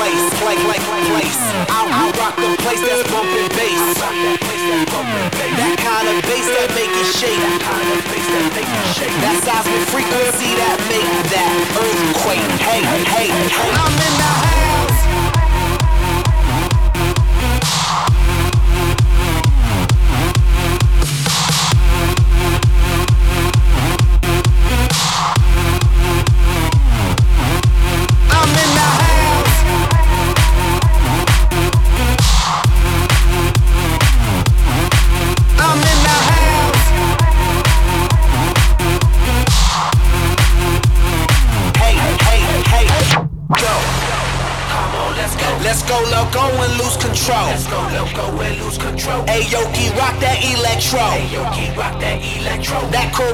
Place, play, place. I, I rock the place that's bumping bass. That kind of bass that make it shake. That seismic frequency that make that earthquake. Hey, hey, hey. I'm in the house.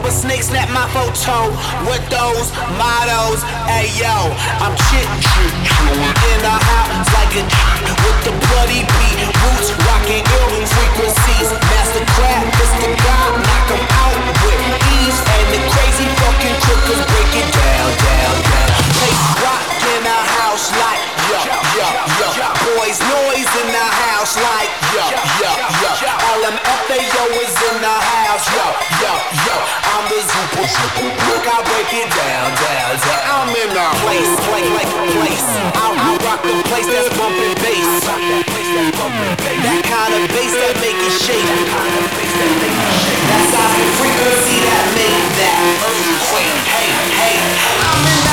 Cobra Snake snap my photo with those mottos. Hey, yo, I'm chit in the house like a with the bloody beat. Roots rocking ill frequencies. Master crab, Mr. God, knock 'em out with ease. And the crazy fucking crookers break it down, down, down. Place rock in the house like yo, yo, yo. Boys Noize in the house like yo, yo, yo. LMFAO is in the house, yo, yo, yo. I'm the super, super look, I break it down, down, down. I'm in the place, place, like place. I, rock the place that's bumping bass. That kind of bass that make it shake. That seismic frequency that make that earthquake. Hey, hey, I'm in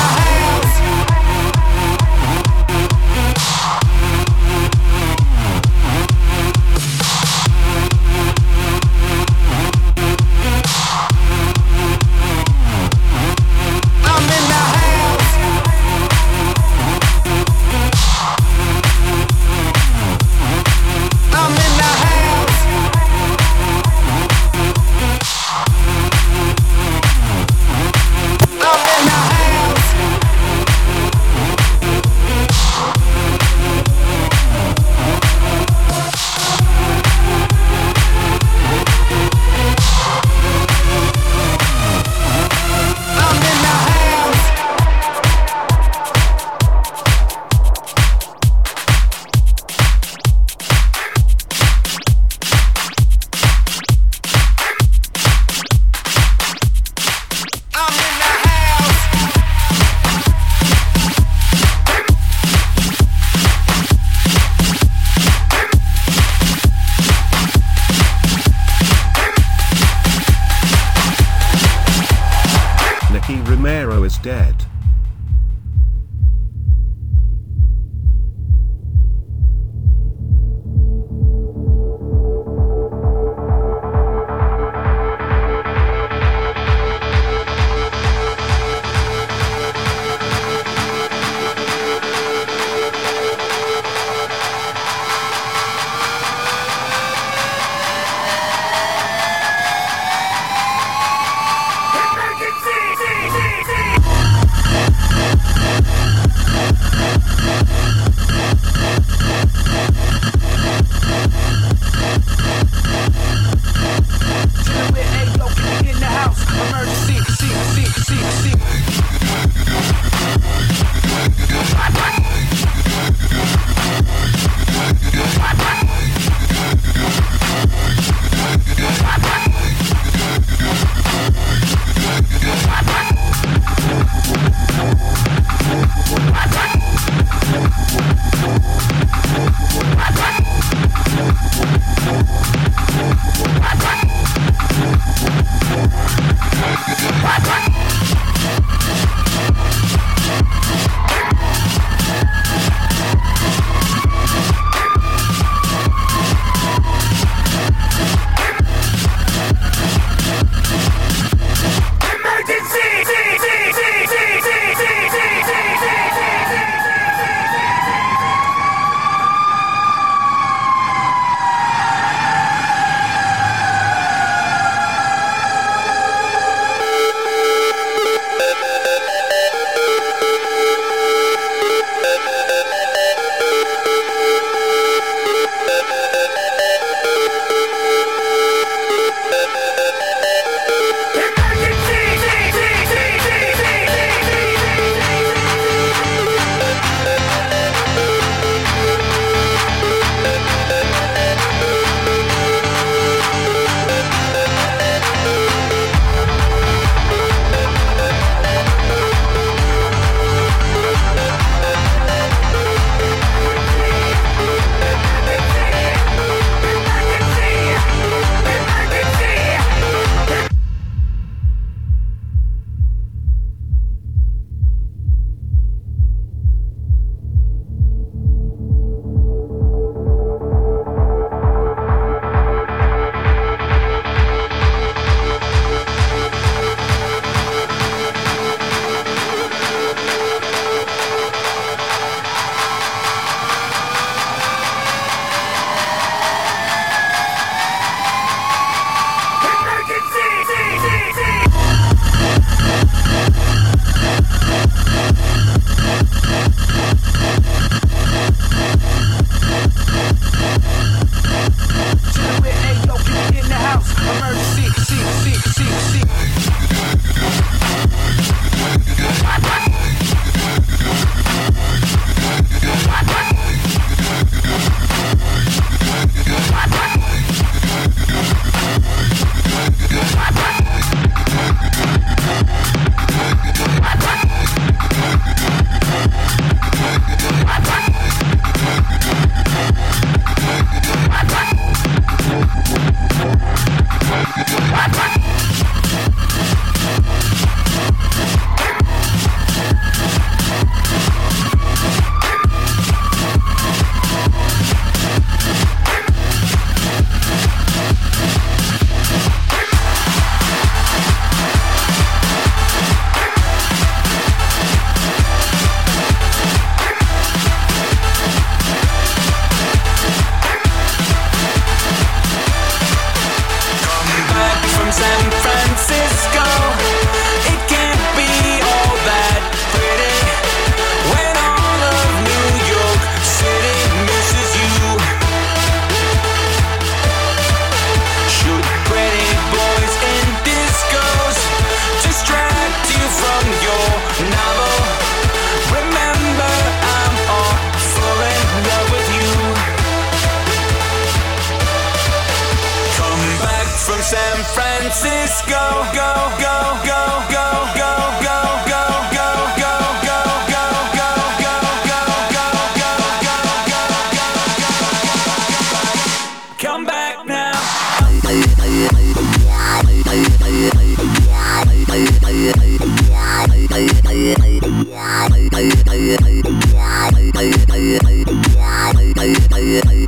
Bye.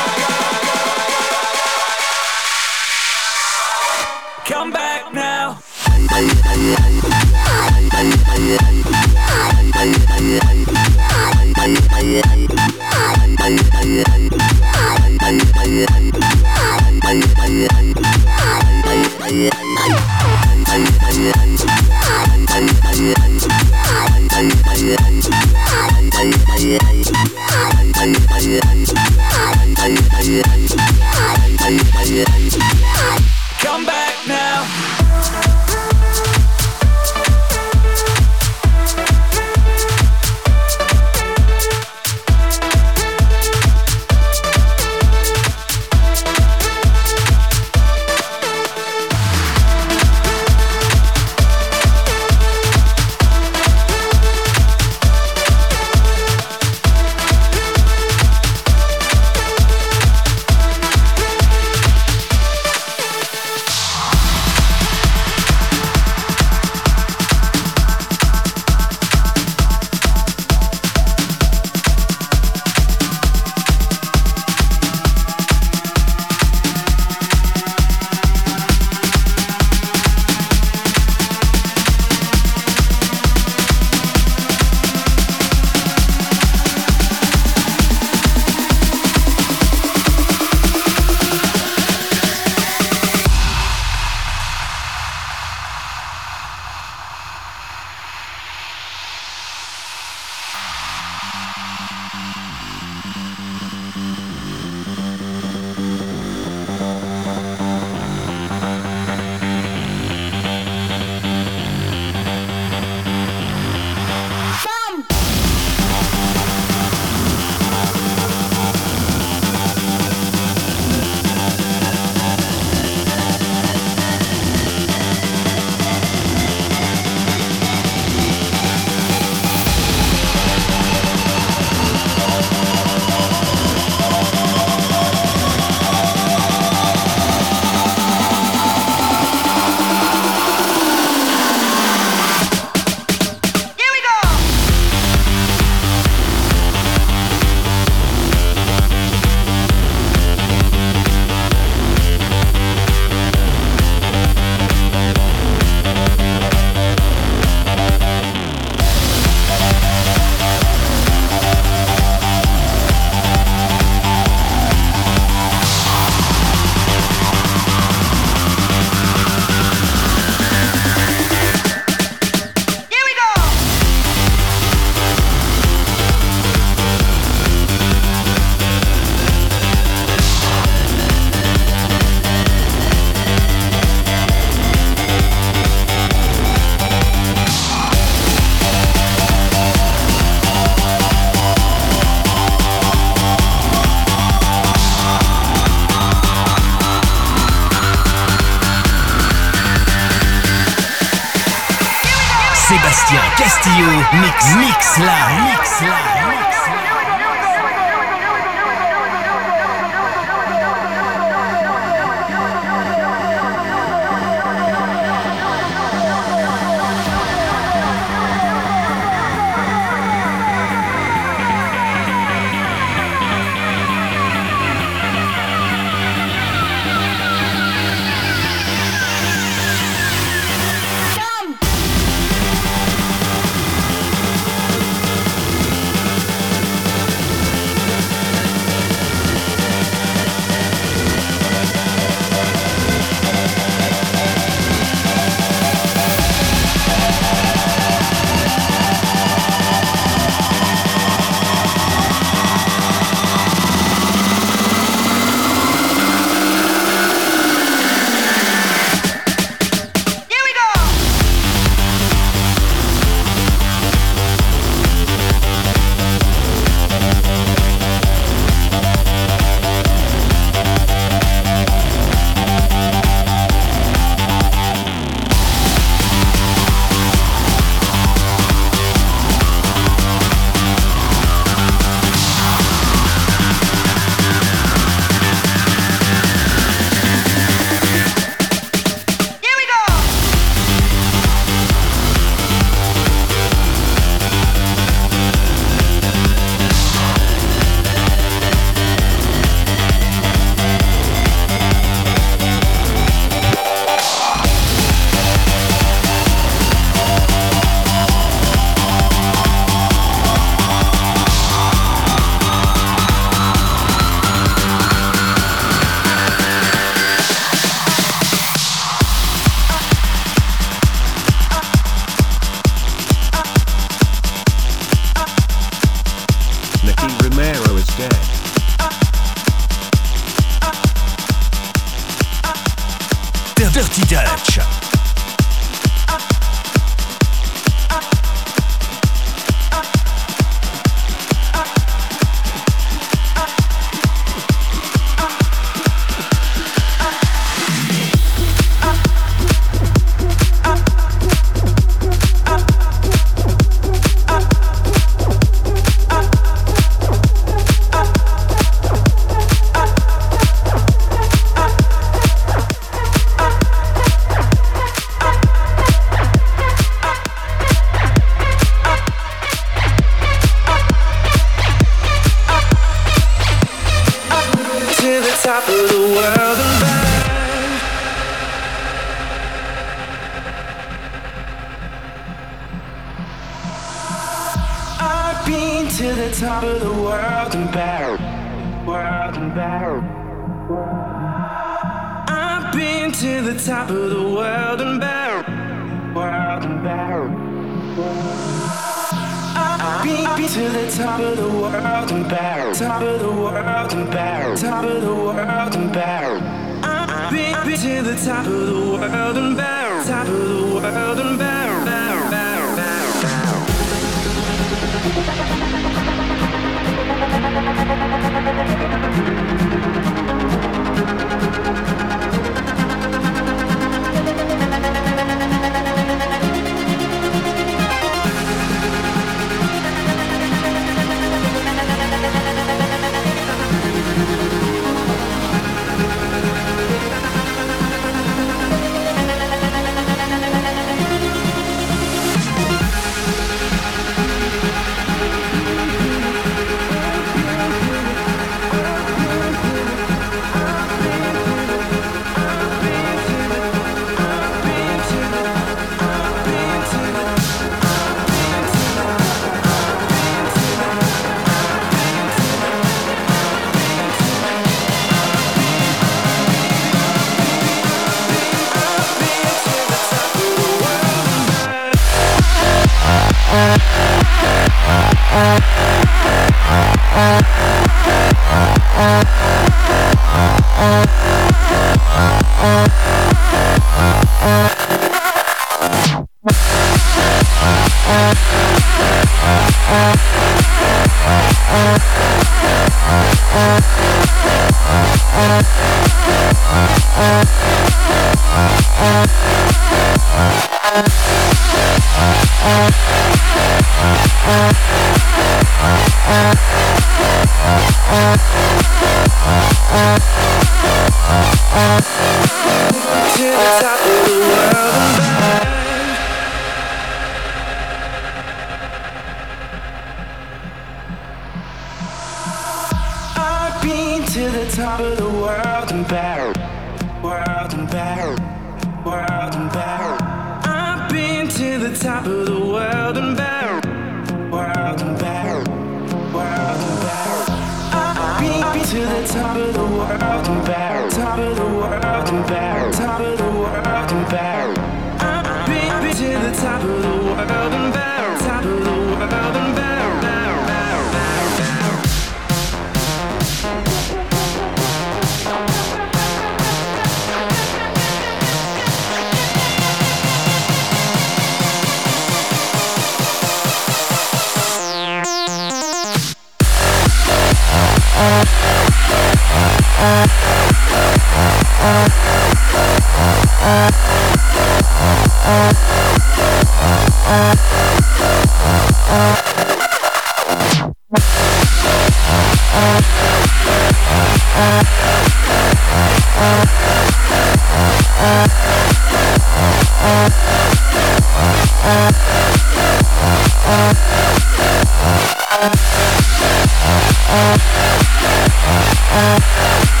Uh, uh, uh, uh.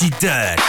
Dirty, Dirty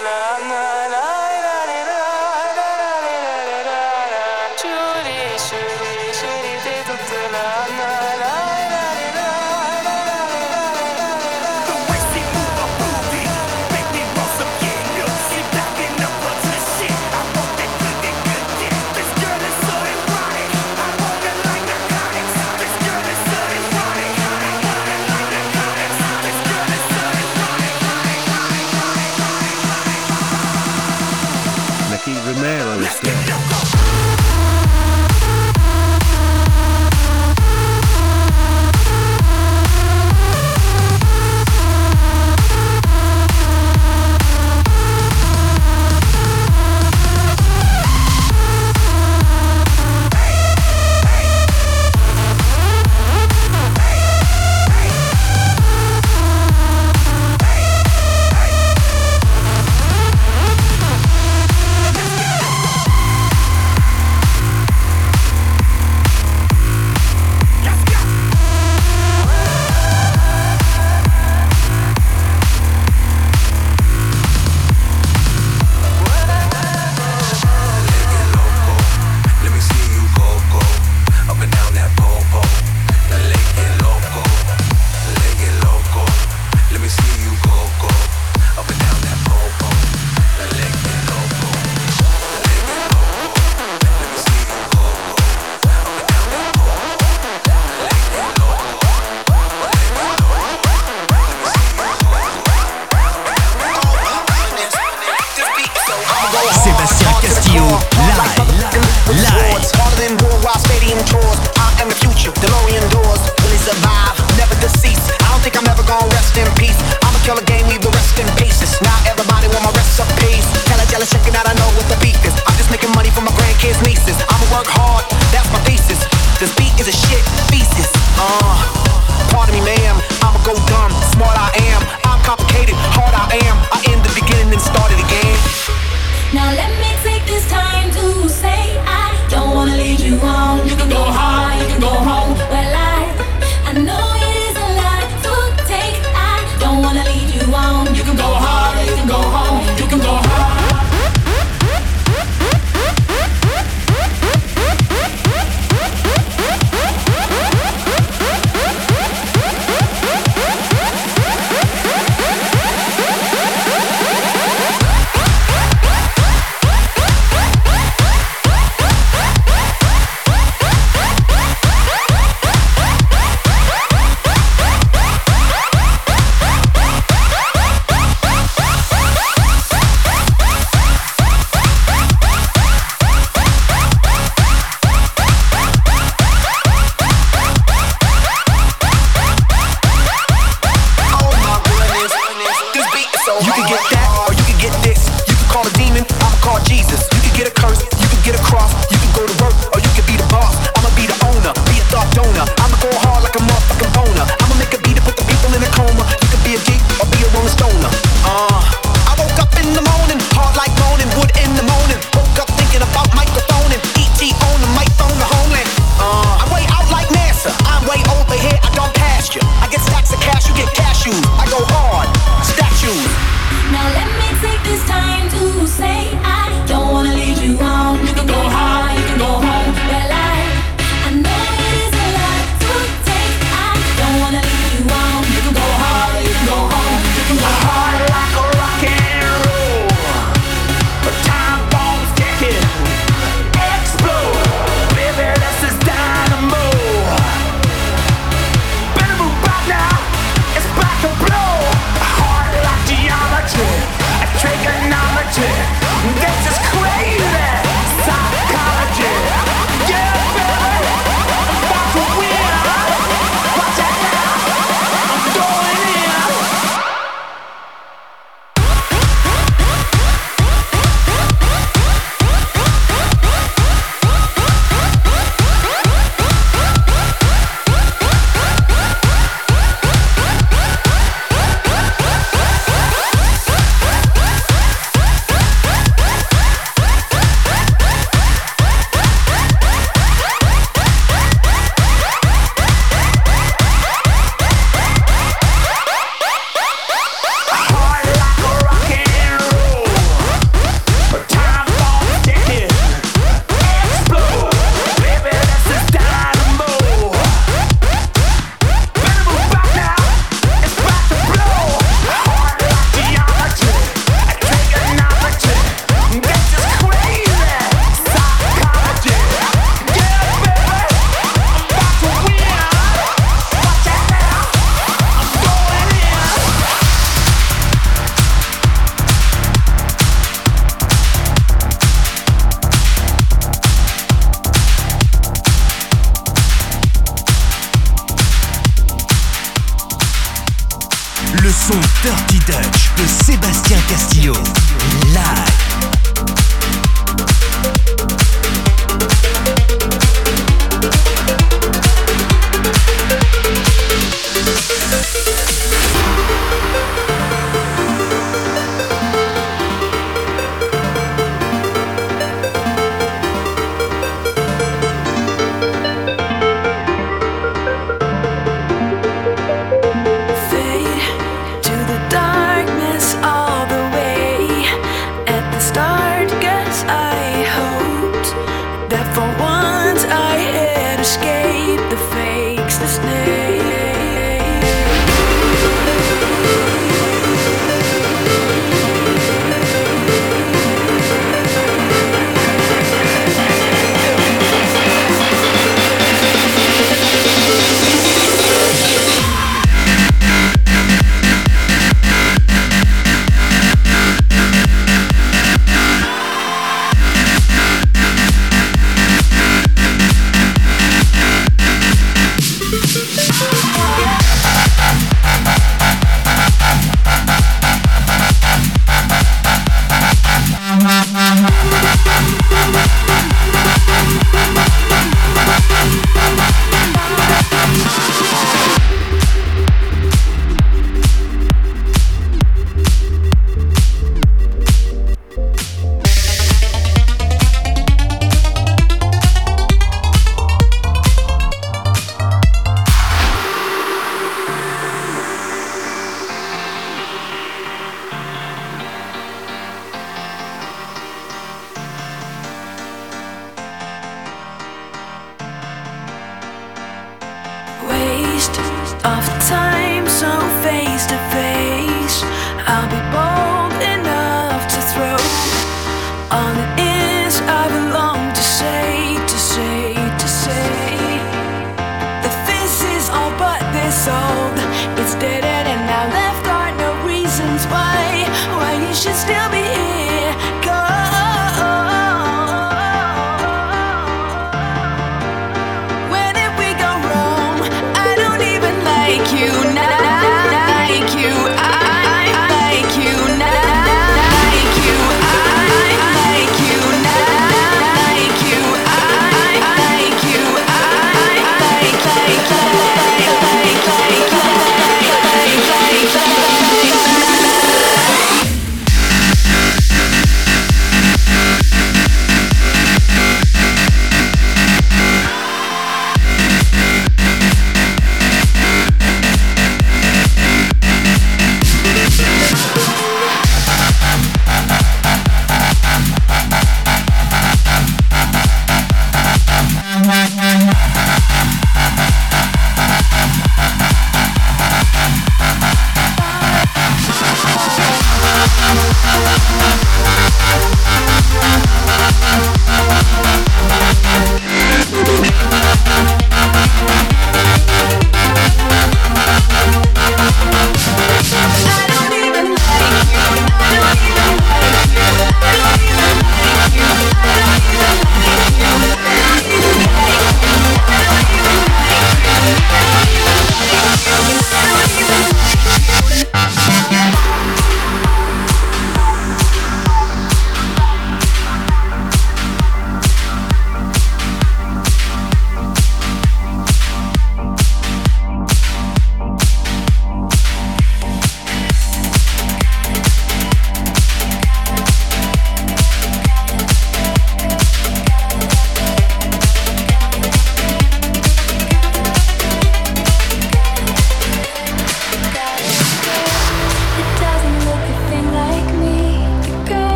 you can